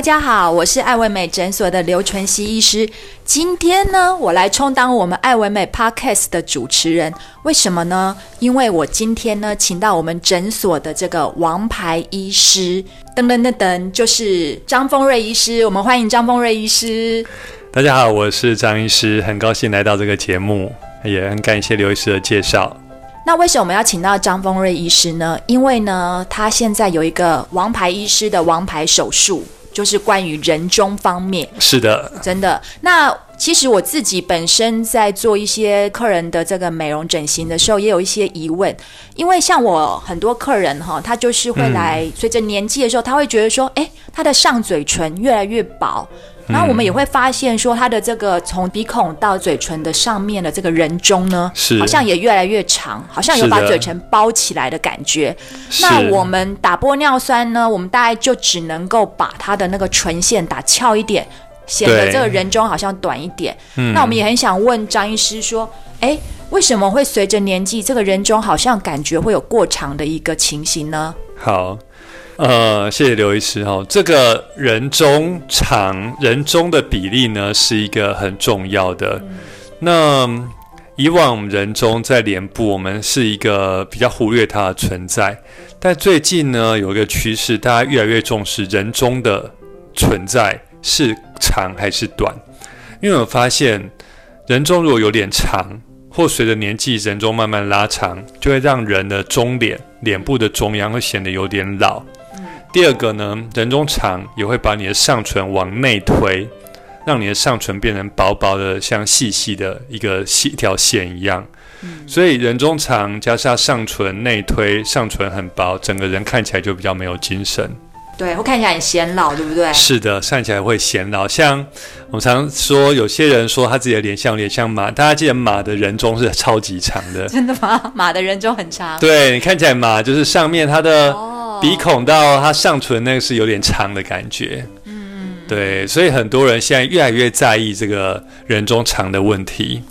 大家好，我是爱唯美诊所的刘纯熙医师。今天呢，我来充当我们爱唯美 Podcast 的主持人。为什么呢？因为我今天呢，请到我们诊所的这个王牌医师，噔噔噔噔，就是张丰瑞医师。我们欢迎张丰瑞医师。大家好，我是张医师，很高兴来到这个节目，也很感谢刘医师的介绍。那为什么我们要请到张丰瑞医师呢？因为呢，他现在有一个王牌医师的王牌手术。就是关于人中方面，是的，真的。那其实我自己本身在做一些客人的这个美容整形的时候，也有一些疑问。因为像我很多客人哈，他就是会来，随着年纪的时候，他会觉得说，哎，他的上嘴唇越来越薄。然后我们也会发现说，他的这个从鼻孔到嘴唇的上面的这个人中呢，是好像也越来越长，好像有把嘴唇包起来的感觉。那我们打玻尿酸呢，我们大概就只能够把他的那个唇线打翘一点，显得这个人中好像短一点。那我们也很想问张医师说，哎，为什么会随着年纪，这个人中好像感觉会有过长的一个情形呢？好。呃，谢谢刘医师哈。这个人中长人中的比例呢，是一个很重要的。那以往人中在脸部，我们是一个比较忽略它的存在。但最近呢，有一个趋势，大家越来越重视人中的存在是长还是短。因为我发现，人中如果有点长，或随着年纪人中慢慢拉长，就会让人的中脸脸部的中央会显得有点老。第二个呢，人中长也会把你的上唇往内推，让你的上唇变成薄薄的，像细细的一个细一条线一样。嗯，所以人中长加上上唇内推，上唇很薄，整个人看起来就比较没有精神。对，会看起来很显老，对不对？是的，看起来会显老。像我们常说，有些人说他自己的脸像脸像马，大家记得马的人中是超级长的。真的吗？马的人中很长。对，你看起来马就是上面它的。哦鼻孔到它上唇那个是有点长的感觉，嗯，对，所以很多人现在越来越在意这个人中长的问题。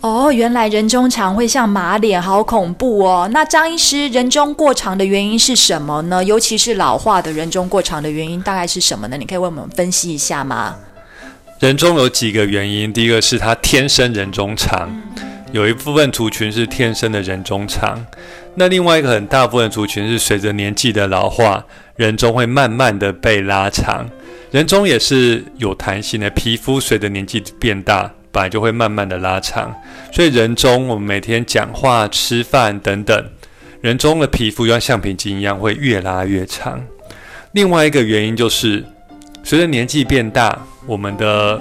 哦，原来人中长会像马脸，好恐怖哦！那张医师，人中过长的原因是什么呢？尤其是老化的人中过长的原因大概是什么呢？你可以为我们分析一下吗？人中有几个原因，第一个是他天生人中长，嗯，有一部分族群是天生的人中长。那另外一个很大部分族群是随着年纪的老化，人中会慢慢的被拉长。人中也是有弹性的，皮肤随着年纪变大，本来就会慢慢的拉长。所以人中我们每天讲话、吃饭等等，人中的皮肤就像橡皮筋一样会越拉越长。另外一个原因就是随着年纪变大，我们的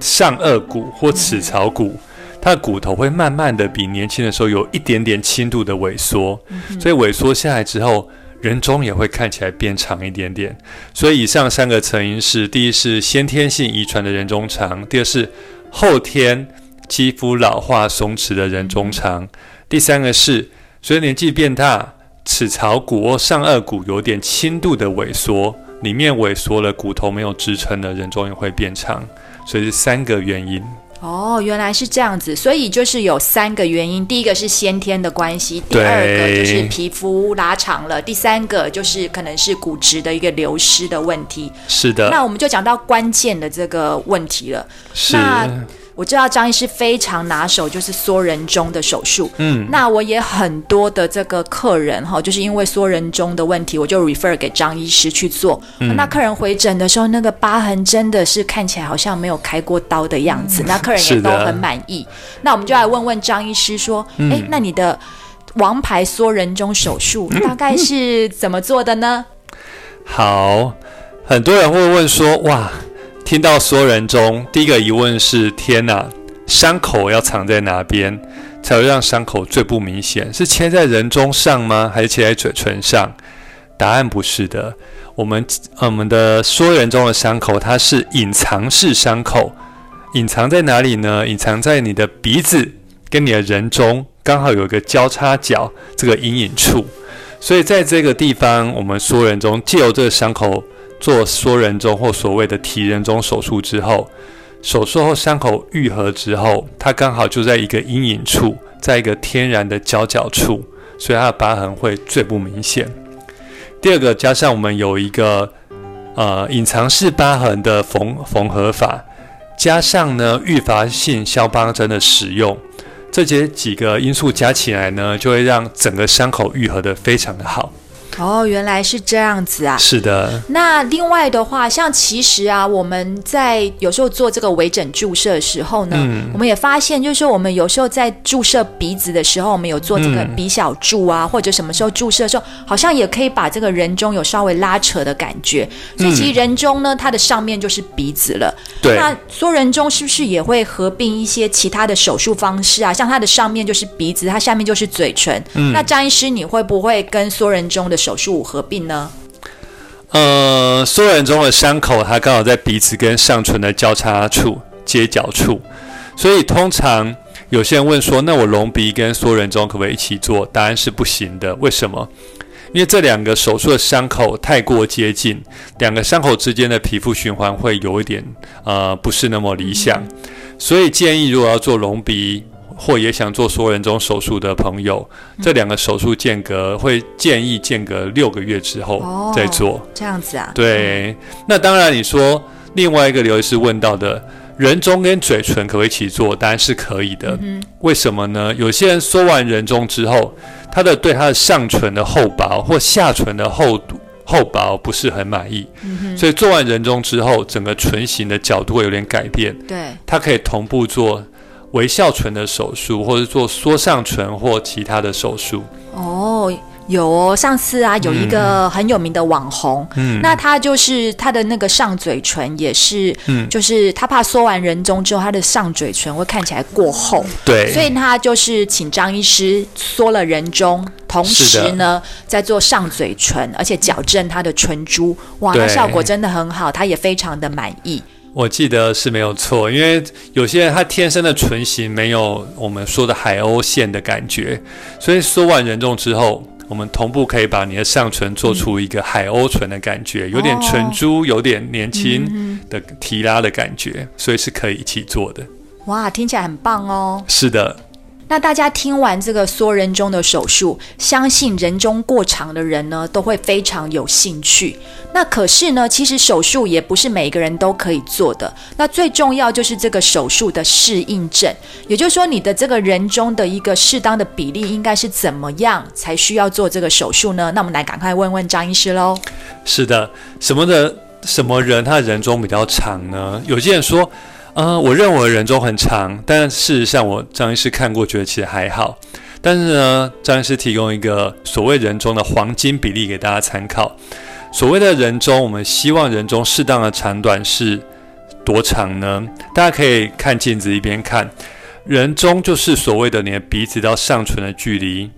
上颚骨或齿槽骨。它的骨头会慢慢的比年轻的时候有一点点轻度的萎缩，所以萎缩下来之后，人中也会看起来变长一点点。所以以上三个成因是：第一是先天性遗传的人中长；第二是后天肌肤老化松弛的人中长；第三个是随着年纪变大，齿槽骨或上颚骨有点轻度的萎缩，里面萎缩了，骨头没有支撑的人中也会变长。所以是三个原因。哦，原来是这样子，所以就是有三个原因。第一个是先天的关系，第二个就是皮肤拉长了，第三个就是可能是骨质的一个流失的问题。是的，那我们就讲到关键的这个问题了。是。我知道张医师非常拿手，就是缩人中的手术。嗯，那我也很多的这个客人哈，就是因为缩人中的问题，我就 refer 给张医师去做。嗯，那客人回诊的时候，那个疤痕真的是看起来好像没有开过刀的样子，嗯，那客人也都很满意。那我们就来问问张医师说，嗯，诶，那你的王牌缩人中手术大概是怎么做的呢？好，很多人会问说，哇。听到缩人中，第一个疑问是：天哪，伤口要藏在哪边才会让伤口最不明显？是切在人中上吗？还是切在嘴唇上？答案不是的。我们我们的缩人中的伤口，它是隐藏式伤口。隐藏在哪里呢？隐藏在你的鼻子跟你的人中刚好有一个交叉角，这个阴影处。所以在这个地方，我们缩人中借由这个伤口。做缩人中或所谓的提人中手术之后，手术后伤口愈合之后，它刚好就在一个阴影处，在一个天然的交角处，所以它的疤痕会最不明显。第二个，加上我们有一个呃隐藏式疤痕的缝缝合法，加上呢预防性消邦针的使用，这些几个因素加起来呢，就会让整个伤口愈合的非常的好。哦，原来是这样子啊！是的。那另外的话，像其实啊，我们在有时候做这个微整注射的时候呢，嗯、我们也发现，就是说我们有时候在注射鼻子的时候，我们有做这个鼻小柱啊，嗯、或者什么时候注射的时候，好像也可以把这个人中有稍微拉扯的感觉。所以其实人中呢，它的上面就是鼻子了。对。那缩人中是不是也会合并一些其他的手术方式啊？像它的上面就是鼻子，它下面就是嘴唇。嗯。那张医师，你会不会跟缩人中的手术合并呢？呃，缩人中的伤口，它刚好在鼻子跟上唇的交叉处、接角处，所以通常有些人问说，那我隆鼻跟缩人中可不可以一起做？答案是不行的。为什么？因为这两个手术的伤口太过接近，两个伤口之间的皮肤循环会有一点呃不是那么理想，所以建议如果要做隆鼻。或也想做缩人中手术的朋友，这两个手术间隔会建议间隔六个月之后再做。哦，这样子啊？对。那当然，你说另外一个刘医师问到的人中跟嘴唇可不可以一起做？当然是可以的。嗯、为什么呢？有些人缩完人中之后，他的对他的上唇的厚薄或下唇的厚度厚薄不是很满意，嗯、所以做完人中之后，整个唇形的角度会有点改变。对，它可以同步做。微笑唇的手术，或者做缩上唇或其他的手术。哦，有哦，上次啊，有一个很有名的网红，嗯，那他就是他的那个上嘴唇也是，嗯，就是他怕缩完人中之后，他的上嘴唇会看起来过厚，对，所以他就是请张医师缩了人中，同时呢在做上嘴唇，而且矫正他的唇珠，哇，那效果真的很好，他也非常的满意。我记得是没有错，因为有些人他天生的唇形没有我们说的海鸥线的感觉，所以缩完人中之后，我们同步可以把你的上唇做出一个海鸥唇的感觉，有点唇珠，有点年轻的提拉的感觉，所以是可以一起做的。哇，听起来很棒哦！是的。那大家听完这个缩人中的手术，相信人中过长的人呢，都会非常有兴趣。那可是呢，其实手术也不是每个人都可以做的。那最重要就是这个手术的适应症，也就是说，你的这个人中的一个适当的比例应该是怎么样才需要做这个手术呢？那我们来赶快问问张医师喽。是的，什么的什么人他人中比较长呢？有些人说。嗯、呃，我认为人中很长，但事实上我张医师看过，觉得其实还好。但是呢，张医师提供一个所谓人中的黄金比例给大家参考。所谓的人中，我们希望人中适当的长短是多长呢？大家可以看镜子一边看，人中就是所谓的你的鼻子到上唇的距离，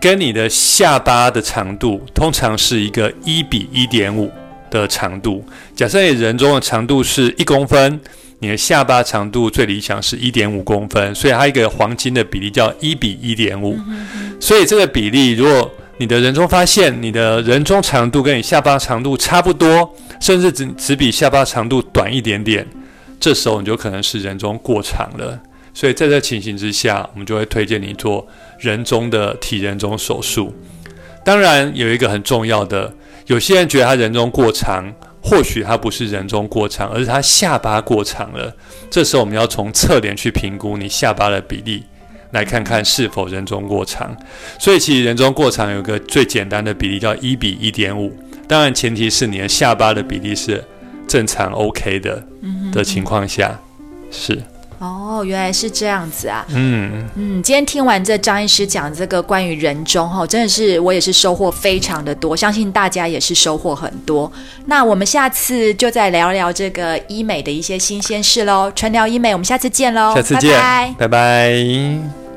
跟你的下巴的长度通常是一个一比一点五的长度。假设你人中的长度是一公分。你的下巴长度最理想是一点五公分，所以它一个黄金的比例叫一比一点五。所以这个比例，如果你的人中发现你的人中长度跟你下巴长度差不多，甚至只只比下巴长度短一点点，这时候你就可能是人中过长了。所以在这情形之下，我们就会推荐你做人中的体人中手术。当然有一个很重要的，有些人觉得他人中过长。或许他不是人中过长，而是他下巴过长了。这时候我们要从侧脸去评估你下巴的比例，来看看是否人中过长。所以其实人中过长有个最简单的比例叫一比一点五，当然前提是你的下巴的比例是正常 OK 的的情况下，是。哦，原来是这样子啊！嗯嗯，今天听完这张医师讲这个关于人中哈，真的是我也是收获非常的多，相信大家也是收获很多。那我们下次就再聊聊这个医美的一些新鲜事喽，纯聊医美，我们下次见喽，下次见，拜拜。拜拜。